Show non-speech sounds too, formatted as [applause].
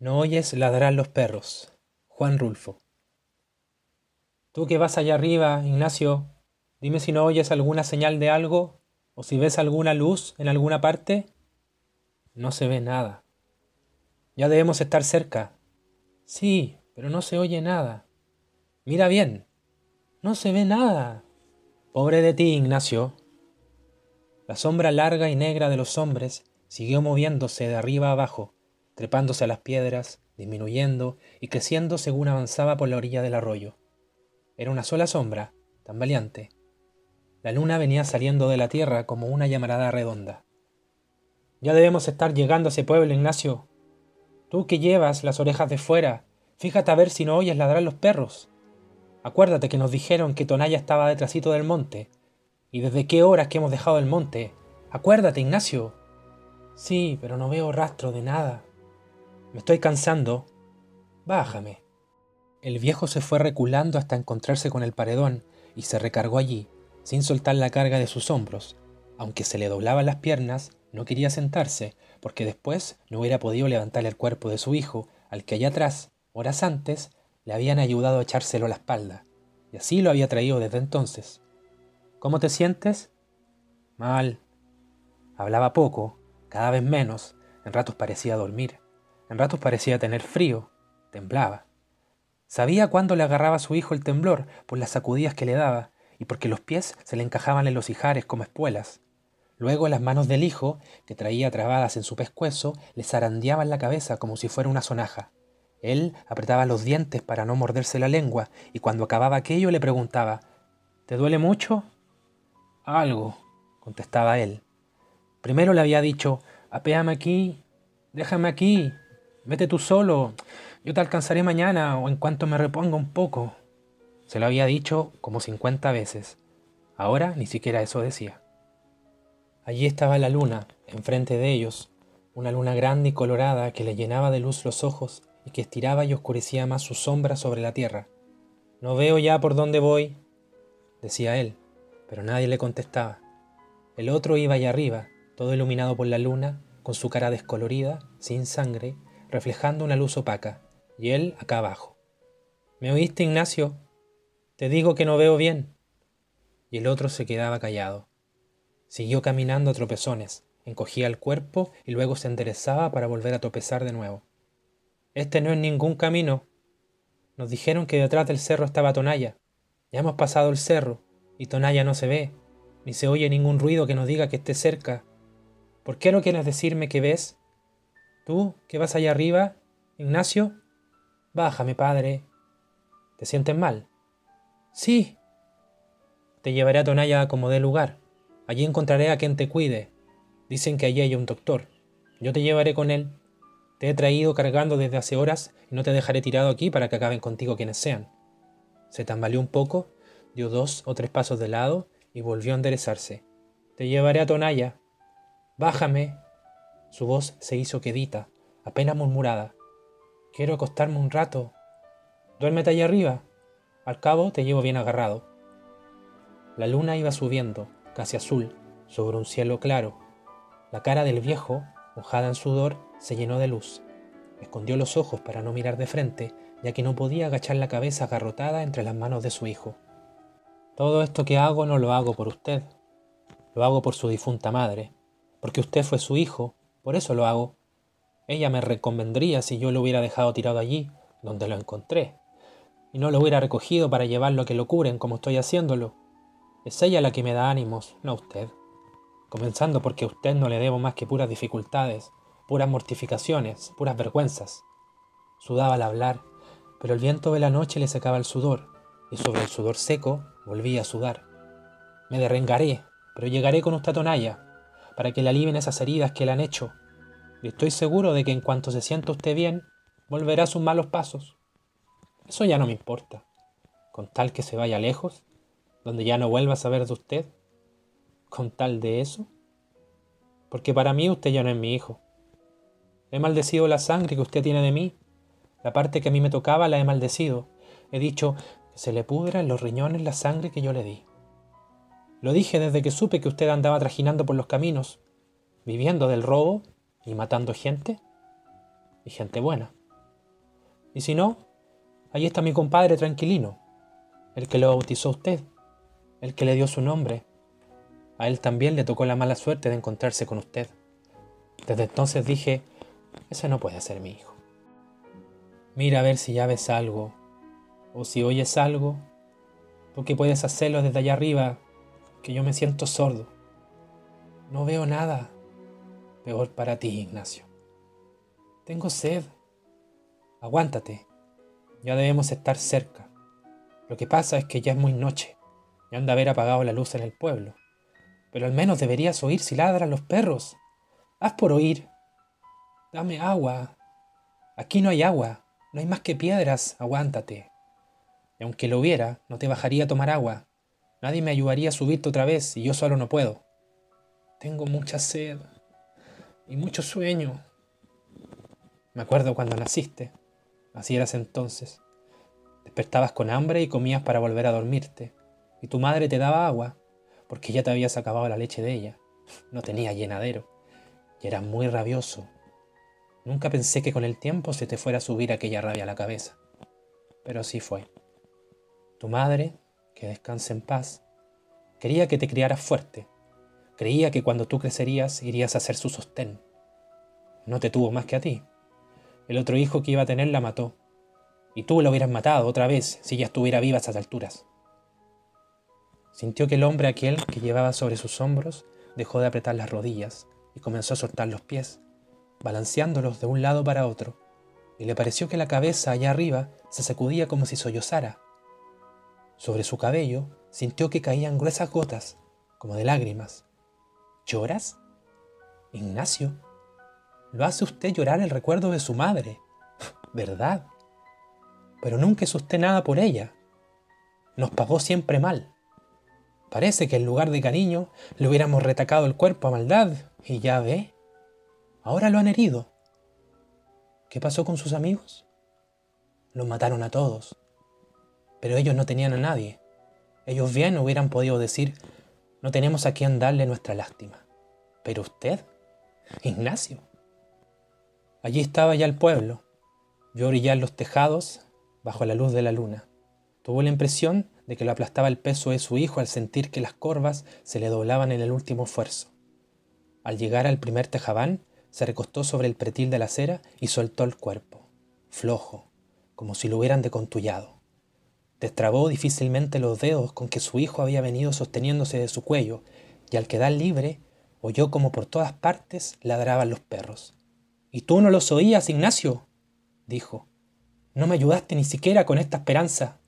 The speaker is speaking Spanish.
No oyes ladrar los perros. Juan Rulfo. Tú que vas allá arriba, Ignacio, dime si no oyes alguna señal de algo o si ves alguna luz en alguna parte. No se ve nada. Ya debemos estar cerca. Sí, pero no se oye nada. Mira bien. No se ve nada. Pobre de ti, Ignacio. La sombra larga y negra de los hombres siguió moviéndose de arriba a abajo trepándose a las piedras, disminuyendo y creciendo según avanzaba por la orilla del arroyo. Era una sola sombra, tan valiente. La luna venía saliendo de la tierra como una llamarada redonda. Ya debemos estar llegando a ese pueblo, Ignacio. Tú que llevas las orejas de fuera, fíjate a ver si no oyes ladrar los perros. Acuérdate que nos dijeron que Tonaya estaba detrásito del monte. ¿Y desde qué horas que hemos dejado el monte? Acuérdate, Ignacio. Sí, pero no veo rastro de nada. Me estoy cansando. Bájame. El viejo se fue reculando hasta encontrarse con el paredón y se recargó allí, sin soltar la carga de sus hombros. Aunque se le doblaban las piernas, no quería sentarse, porque después no hubiera podido levantar el cuerpo de su hijo, al que allá atrás, horas antes, le habían ayudado a echárselo a la espalda, y así lo había traído desde entonces. ¿Cómo te sientes? Mal. Hablaba poco, cada vez menos, en ratos parecía dormir. En ratos parecía tener frío, temblaba. Sabía cuándo le agarraba a su hijo el temblor por las sacudidas que le daba y porque los pies se le encajaban en los ijares como espuelas. Luego las manos del hijo, que traía trabadas en su pescuezo, le zarandeaban la cabeza como si fuera una sonaja. Él apretaba los dientes para no morderse la lengua y cuando acababa aquello le preguntaba ¿Te duele mucho? Algo, contestaba él. Primero le había dicho Apéame aquí, déjame aquí, Vete tú solo, yo te alcanzaré mañana o en cuanto me reponga un poco. Se lo había dicho como cincuenta veces. Ahora ni siquiera eso decía. Allí estaba la luna, enfrente de ellos, una luna grande y colorada que le llenaba de luz los ojos y que estiraba y oscurecía más su sombra sobre la tierra. No veo ya por dónde voy, decía él, pero nadie le contestaba. El otro iba allá arriba, todo iluminado por la luna, con su cara descolorida, sin sangre, reflejando una luz opaca, y él acá abajo. ¿Me oíste, Ignacio? Te digo que no veo bien. Y el otro se quedaba callado. Siguió caminando a tropezones, encogía el cuerpo y luego se enderezaba para volver a tropezar de nuevo. Este no es ningún camino. Nos dijeron que detrás del cerro estaba Tonaya. Ya hemos pasado el cerro y Tonaya no se ve, ni se oye ningún ruido que nos diga que esté cerca. ¿Por qué no quieres decirme que ves? Tú, que vas allá arriba, Ignacio, bájame, padre. ¿Te sientes mal? Sí. Te llevaré a Tonaya como dé lugar. Allí encontraré a quien te cuide. Dicen que allí hay un doctor. Yo te llevaré con él. Te he traído cargando desde hace horas y no te dejaré tirado aquí para que acaben contigo quienes sean. Se tambaleó un poco, dio dos o tres pasos de lado y volvió a enderezarse. Te llevaré a Tonaya. Bájame, su voz se hizo quedita, apenas murmurada. Quiero acostarme un rato. Duérmete allá arriba. Al cabo te llevo bien agarrado. La luna iba subiendo, casi azul, sobre un cielo claro. La cara del viejo, mojada en sudor, se llenó de luz. Escondió los ojos para no mirar de frente, ya que no podía agachar la cabeza agarrotada entre las manos de su hijo. Todo esto que hago no lo hago por usted, lo hago por su difunta madre, porque usted fue su hijo por eso lo hago. Ella me reconvendría si yo lo hubiera dejado tirado allí, donde lo encontré, y no lo hubiera recogido para llevarlo a que lo curen como estoy haciéndolo. Es ella la que me da ánimos, no usted. Comenzando porque a usted no le debo más que puras dificultades, puras mortificaciones, puras vergüenzas. Sudaba al hablar, pero el viento de la noche le secaba el sudor, y sobre el sudor seco volvía a sudar. Me derrengaré, pero llegaré con usted a para que le alivien esas heridas que le han hecho. Y estoy seguro de que en cuanto se sienta usted bien, volverá a sus malos pasos. Eso ya no me importa. Con tal que se vaya lejos, donde ya no vuelva a saber de usted. Con tal de eso. Porque para mí usted ya no es mi hijo. He maldecido la sangre que usted tiene de mí. La parte que a mí me tocaba la he maldecido. He dicho que se le pudra en los riñones la sangre que yo le di. Lo dije desde que supe que usted andaba trajinando por los caminos, viviendo del robo y matando gente, y gente buena. Y si no, allí está mi compadre tranquilino, el que lo bautizó usted, el que le dio su nombre. A él también le tocó la mala suerte de encontrarse con usted. Desde entonces dije, ese no puede ser mi hijo. Mira a ver si ya ves algo, o si oyes algo, porque puedes hacerlo desde allá arriba, que yo me siento sordo. No veo nada. Peor para ti, Ignacio. Tengo sed. Aguántate. Ya debemos estar cerca. Lo que pasa es que ya es muy noche y han de haber apagado la luz en el pueblo. Pero al menos deberías oír si ladran los perros. Haz por oír. Dame agua. Aquí no hay agua. No hay más que piedras. Aguántate. Y aunque lo hubiera, no te bajaría a tomar agua. Nadie me ayudaría a subirte otra vez y yo solo no puedo. Tengo mucha sed y mucho sueño. Me acuerdo cuando naciste. Así eras entonces. Despertabas con hambre y comías para volver a dormirte. Y tu madre te daba agua, porque ya te habías acabado la leche de ella. No tenía llenadero. Y eras muy rabioso. Nunca pensé que con el tiempo se te fuera a subir aquella rabia a la cabeza. Pero así fue. Tu madre, que descanse en paz, quería que te criaras fuerte. Creía que cuando tú crecerías irías a ser su sostén. No te tuvo más que a ti. El otro hijo que iba a tener la mató. Y tú la hubieras matado otra vez si ya estuviera viva a esas alturas. Sintió que el hombre aquel que llevaba sobre sus hombros dejó de apretar las rodillas y comenzó a soltar los pies, balanceándolos de un lado para otro, y le pareció que la cabeza allá arriba se sacudía como si sollozara. Sobre su cabello sintió que caían gruesas gotas, como de lágrimas. ¿Lloras? Ignacio, lo hace usted llorar el recuerdo de su madre, [laughs] ¿verdad? Pero nunca hizo usted nada por ella. Nos pagó siempre mal. Parece que en lugar de cariño le hubiéramos retacado el cuerpo a maldad, y ya ve, ahora lo han herido. ¿Qué pasó con sus amigos? Los mataron a todos. Pero ellos no tenían a nadie. Ellos bien hubieran podido decir, no tenemos a quien darle nuestra lástima. Pero usted, Ignacio, Allí estaba ya el pueblo. Vio brillar los tejados bajo la luz de la luna. Tuvo la impresión de que lo aplastaba el peso de su hijo al sentir que las corvas se le doblaban en el último esfuerzo. Al llegar al primer tejabán, se recostó sobre el pretil de la acera y soltó el cuerpo, flojo, como si lo hubieran decontullado. Destrabó difícilmente los dedos con que su hijo había venido sosteniéndose de su cuello, y al quedar libre, oyó como por todas partes ladraban los perros. ¿Y tú no los oías, Ignacio? dijo. No me ayudaste ni siquiera con esta esperanza.